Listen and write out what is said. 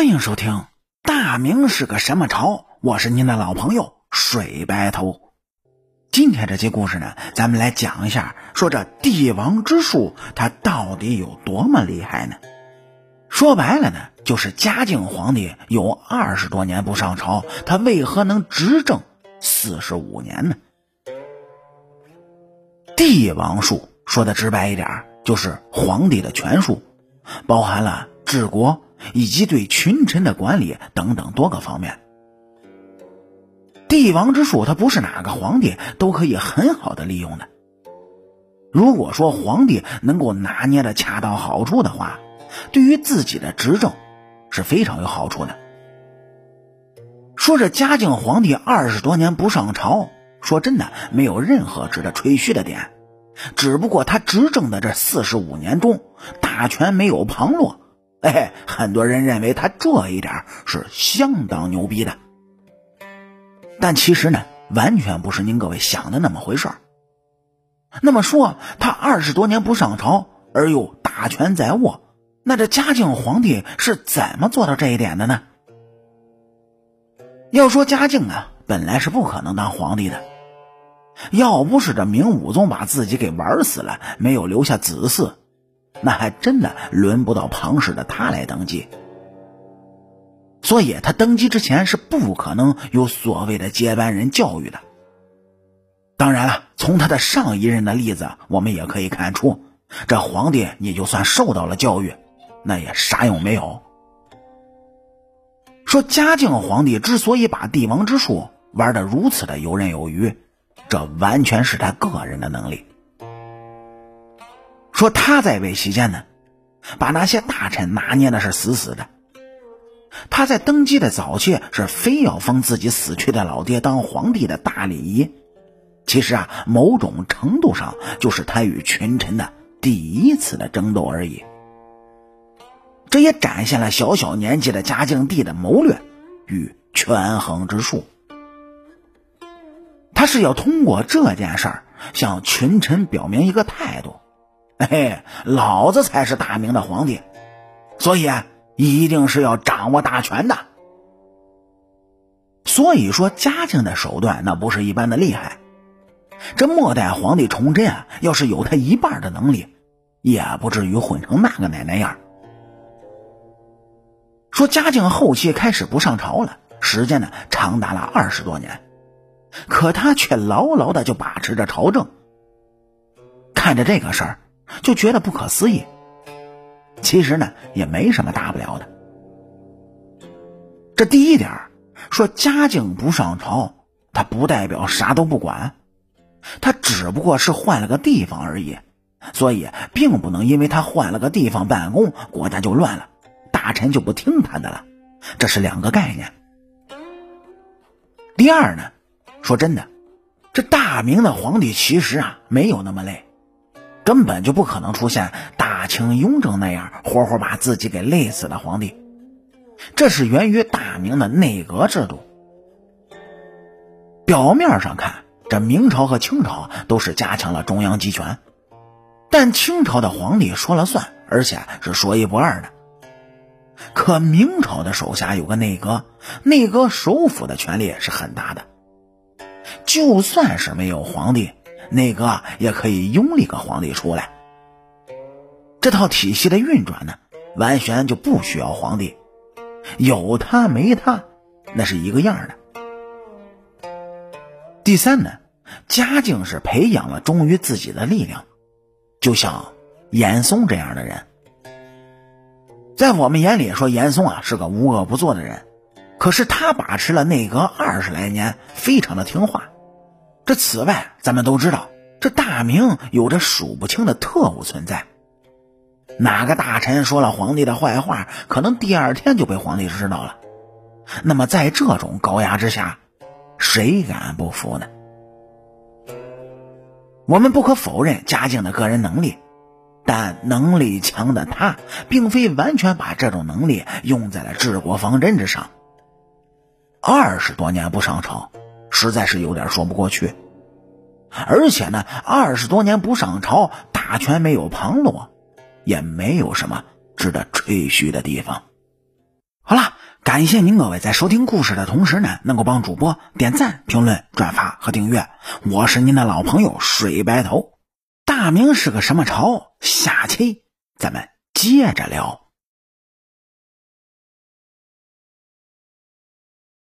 欢迎收听《大明是个什么朝》，我是您的老朋友水白头。今天这期故事呢，咱们来讲一下，说这帝王之术它到底有多么厉害呢？说白了呢，就是嘉靖皇帝有二十多年不上朝，他为何能执政四十五年呢？帝王术说的直白一点，就是皇帝的权术，包含了治国。以及对群臣的管理等等多个方面，帝王之术，它不是哪个皇帝都可以很好的利用的。如果说皇帝能够拿捏的恰到好处的话，对于自己的执政是非常有好处的。说这嘉靖皇帝二十多年不上朝，说真的没有任何值得吹嘘的点，只不过他执政的这四十五年中，大权没有旁落。哎，很多人认为他这一点是相当牛逼的，但其实呢，完全不是您各位想的那么回事那么说，他二十多年不上朝，而又大权在握，那这嘉靖皇帝是怎么做到这一点的呢？要说嘉靖啊，本来是不可能当皇帝的，要不是这明武宗把自己给玩死了，没有留下子嗣。那还真的轮不到旁氏的他来登基，所以他登基之前是不可能有所谓的接班人教育的。当然了，从他的上一任的例子，我们也可以看出，这皇帝你就算受到了教育，那也啥用没有。说嘉靖皇帝之所以把帝王之术玩得如此的游刃有余，这完全是他个人的能力。说他在位期间呢，把那些大臣拿捏的是死死的。他在登基的早期是非要封自己死去的老爹当皇帝的大礼仪，其实啊，某种程度上就是他与群臣的第一次的争斗而已。这也展现了小小年纪的嘉靖帝的谋略与权衡之术。他是要通过这件事儿向群臣表明一个态度。嘿，老子才是大明的皇帝，所以啊，一定是要掌握大权的。所以说，嘉靖的手段那不是一般的厉害。这末代皇帝崇祯啊，要是有他一半的能力，也不至于混成那个奶奶样。说嘉靖后期开始不上朝了，时间呢长达了二十多年，可他却牢牢的就把持着朝政。看着这个事儿。就觉得不可思议。其实呢，也没什么大不了的。这第一点说嘉靖不上朝，他不代表啥都不管，他只不过是换了个地方而已，所以并不能因为他换了个地方办公，国家就乱了，大臣就不听他的了，这是两个概念。第二呢，说真的，这大明的皇帝其实啊，没有那么累。根本就不可能出现大清雍正那样活活把自己给累死的皇帝，这是源于大明的内阁制度。表面上看，这明朝和清朝都是加强了中央集权，但清朝的皇帝说了算，而且是说一不二的。可明朝的手下有个内阁，内阁首辅的权力是很大的，就算是没有皇帝。内阁也可以拥立个皇帝出来，这套体系的运转呢，完全就不需要皇帝，有他没他，那是一个样的。第三呢，嘉靖是培养了忠于自己的力量，就像严嵩这样的人，在我们眼里说严嵩啊是个无恶不作的人，可是他把持了内阁二十来年，非常的听话。这此外，咱们都知道，这大明有着数不清的特务存在。哪个大臣说了皇帝的坏话，可能第二天就被皇帝知道了。那么，在这种高压之下，谁敢不服呢？我们不可否认嘉靖的个人能力，但能力强的他，并非完全把这种能力用在了治国方针之上。二十多年不上朝。实在是有点说不过去，而且呢，二十多年不上朝，大权没有旁落，也没有什么值得吹嘘的地方。好了，感谢您各位在收听故事的同时呢，能够帮主播点赞、评论、转发和订阅。我是您的老朋友水白头。大明是个什么朝？下期咱们接着聊。